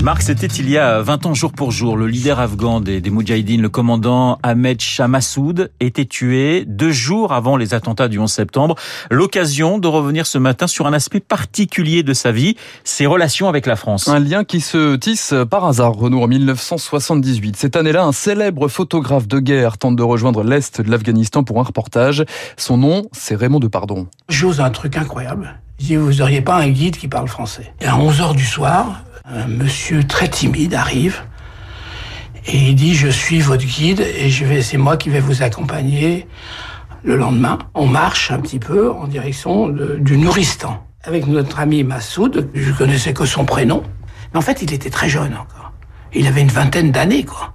Marc, c'était il y a 20 ans jour pour jour. Le leader afghan des, des Moudjahidines, le commandant Ahmed Shah Massoud, était tué deux jours avant les attentats du 11 septembre. L'occasion de revenir ce matin sur un aspect particulier de sa vie, ses relations avec la France. Un lien qui se tisse par hasard, Renaud, en 1978. Cette année-là, un célèbre photographe de guerre tente de rejoindre l'Est de l'Afghanistan pour un reportage. Son nom, c'est Raymond Depardon. J'ose un truc incroyable. Je dis, vous n'auriez pas un guide qui parle français? Et à 11h du soir, un monsieur très timide arrive et il dit, je suis votre guide et je vais, c'est moi qui vais vous accompagner le lendemain. On marche un petit peu en direction du Nouristan. Avec notre ami Massoud, je connaissais que son prénom. Mais en fait, il était très jeune encore. Il avait une vingtaine d'années, quoi.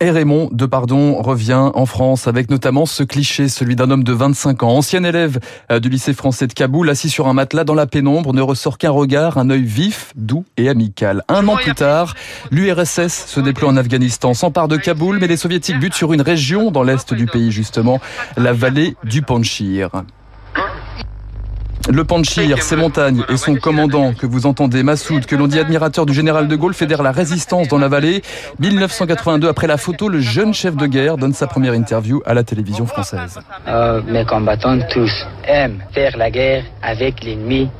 Et Raymond Depardon revient en France avec notamment ce cliché, celui d'un homme de 25 ans, ancien élève euh, du lycée français de Kaboul, assis sur un matelas dans la pénombre, ne ressort qu'un regard, un œil vif, doux et amical. Un an plus tard, l'URSS se déploie en Afghanistan, s'empare de Kaboul, mais les soviétiques butent sur une région dans l'est du pays justement, la vallée du Panchir. Le Panchir, ses montagnes et son commandant que vous entendez, Massoud, que l'on dit admirateur du général de Gaulle, fédère la résistance dans la vallée. 1982, après la photo, le jeune chef de guerre donne sa première interview à la télévision française. Euh, mes combattants tous aiment faire la guerre avec l'ennemi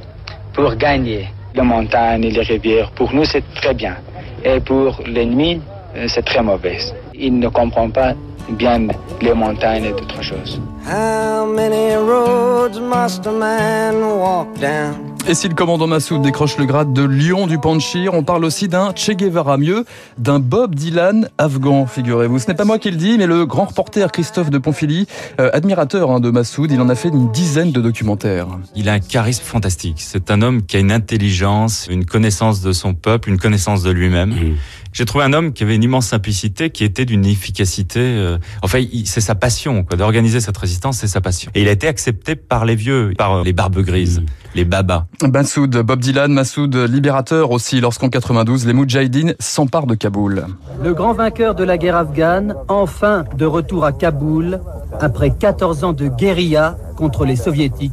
pour gagner. Les montagnes et les rivières, pour nous, c'est très bien. Et pour l'ennemi, euh, c'est très mauvais. Il ne comprend pas bien les montagnes et d'autres choses. How many roads must a man walk down? Et si le commandant Massoud décroche le grade de lion du Panchir, on parle aussi d'un Che Guevara, mieux, d'un Bob Dylan afghan, figurez-vous. Ce n'est pas moi qui le dis, mais le grand reporter Christophe de Ponfilly, euh, admirateur hein, de Massoud, il en a fait une dizaine de documentaires. Il a un charisme fantastique. C'est un homme qui a une intelligence, une connaissance de son peuple, une connaissance de lui-même. Mmh. J'ai trouvé un homme qui avait une immense simplicité, qui était d'une efficacité. Euh, enfin, c'est sa passion, quoi, d'organiser cette résistance, c'est sa passion. Et il a été accepté par les vieux, par les barbes grises, mmh. les babas. Massoud, Bob Dylan, Massoud, libérateur aussi, lorsqu'en 92, les Moudjahidines s'emparent de Kaboul. Le grand vainqueur de la guerre afghane, enfin de retour à Kaboul, après 14 ans de guérilla contre les soviétiques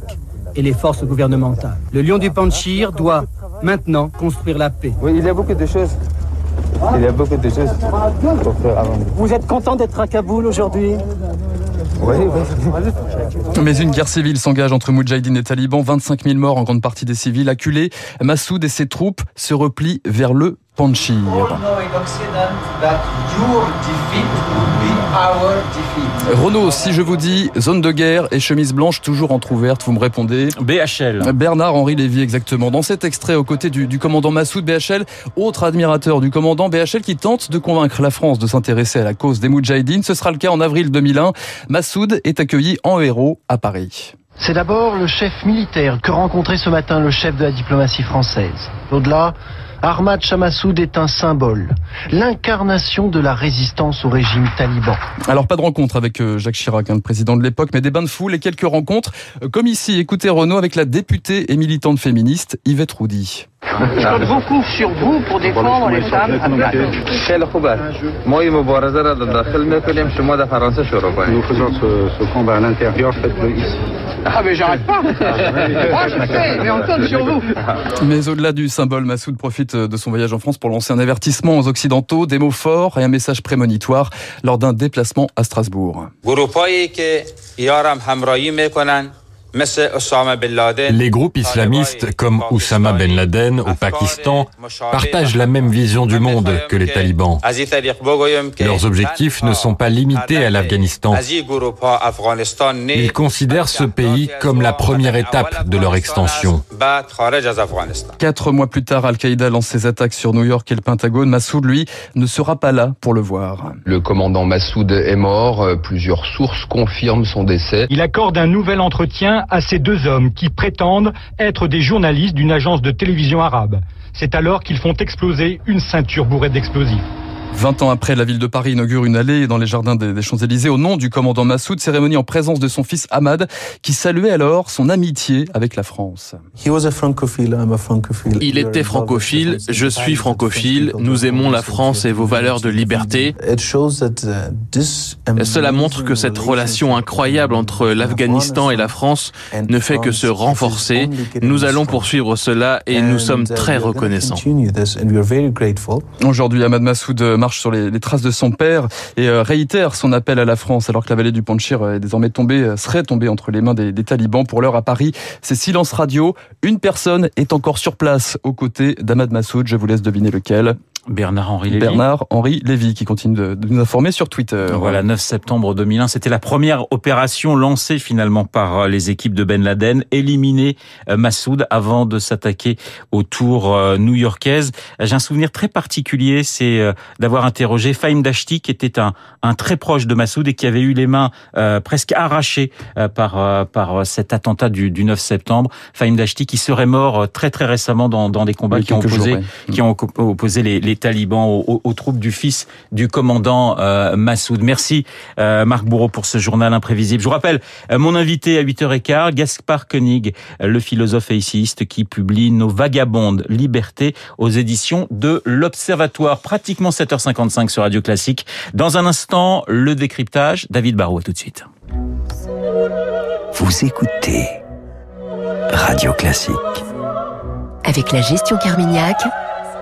et les forces gouvernementales. Le lion du Panchir doit maintenant construire la paix. Oui, il y a beaucoup de choses il y a beaucoup de choses pour faire avant. Vous êtes content d'être à Kaboul aujourd'hui? Oui, oui. Mais une guerre civile s'engage entre Moudjahidine et talibans. 25 000 morts, en grande partie des civils acculés. Massoud et ses troupes se replient vers le Panchir. Renaud, si je vous dis zone de guerre et chemise blanche toujours entrouverte, vous me répondez BHL. Bernard-Henri Lévy, exactement. Dans cet extrait, aux côtés du, du, commandant Massoud, BHL, autre admirateur du commandant BHL qui tente de convaincre la France de s'intéresser à la cause des Moudjahidines. Ce sera le cas en avril 2001. Massoud est accueilli en héros à Paris. C'est d'abord le chef militaire que rencontrait ce matin le chef de la diplomatie française. Au-delà, Ahmad Chamassoud est un symbole, l'incarnation de la résistance au régime taliban. Alors pas de rencontre avec euh, Jacques Chirac, hein, le président de l'époque, mais des bains de foule et quelques rencontres, euh, comme ici, écoutez Renaud avec la députée et militante féministe Yvette Roudy. Je compte beaucoup sur vous pour défendre les femmes afghanes. Nous faisons ce, ce combat à l'intérieur, faites-le ici. Ah mais j'arrête pas. Moi je sais, mais on compte sur vous. Mais au-delà du symbole, Massoud profite de son voyage en France pour lancer un avertissement aux Occidentaux, des mots forts et un message prémonitoire lors d'un déplacement à Strasbourg. Les groupes islamistes comme Oussama Ben Laden au Pakistan partagent la même vision du monde que les talibans. Leurs objectifs ne sont pas limités à l'Afghanistan. Ils considèrent ce pays comme la première étape de leur extension. Quatre mois plus tard, Al-Qaïda lance ses attaques sur New York et le Pentagone. Massoud, lui, ne sera pas là pour le voir. Le commandant Massoud est mort. Plusieurs sources confirment son décès. Il accorde un nouvel entretien à ces deux hommes qui prétendent être des journalistes d'une agence de télévision arabe. C'est alors qu'ils font exploser une ceinture bourrée d'explosifs. 20 ans après, la ville de Paris inaugure une allée dans les jardins des Champs-Élysées au nom du commandant Massoud, cérémonie en présence de son fils Ahmad, qui saluait alors son amitié avec la France. Il était francophile, je suis francophile, nous aimons la France et vos valeurs de liberté. Cela montre que cette relation incroyable entre l'Afghanistan et la France ne fait que se renforcer. Nous allons poursuivre cela et nous sommes très reconnaissants. Aujourd'hui, Ahmad Massoud sur les, traces de son père et euh, réitère son appel à la France alors que la vallée du Panchir est désormais tombée, euh, serait tombée entre les mains des, talibans. Pour l'heure à Paris, c'est silence radio. Une personne est encore sur place aux côtés d'Ahmad Massoud. Je vous laisse deviner lequel. Bernard-Henri Lévy. Bernard-Henri Lévy qui continue de, nous informer sur Twitter. Voilà, 9 septembre 2001, c'était la première opération lancée finalement par euh, les équipes de Ben Laden, éliminer euh, Massoud avant de s'attaquer aux tours euh, new-yorkaises. J'ai un souvenir très particulier, c'est d'avoir interrogé Faïm Dashti qui était un, un, très proche de Massoud et qui avait eu les mains presque arrachées par, par cet attentat du, du 9 septembre. Faïm Dashti qui serait mort très très récemment dans, dans des combats qui, ont opposé, qui ont opposé les, les talibans aux, troupes du fils du commandant euh, Massoud. Merci euh, Marc Bourreau pour ce journal imprévisible. Je vous rappelle euh, mon invité à 8h15, Gaspard Koenig, le philosophe et essayiste qui publie Nos vagabondes libertés aux éditions de l'Observatoire. Pratiquement 7h55 sur Radio Classique. Dans un instant, le décryptage. David Barrault, tout de suite. Vous écoutez Radio Classique. Avec la gestion Carmignac,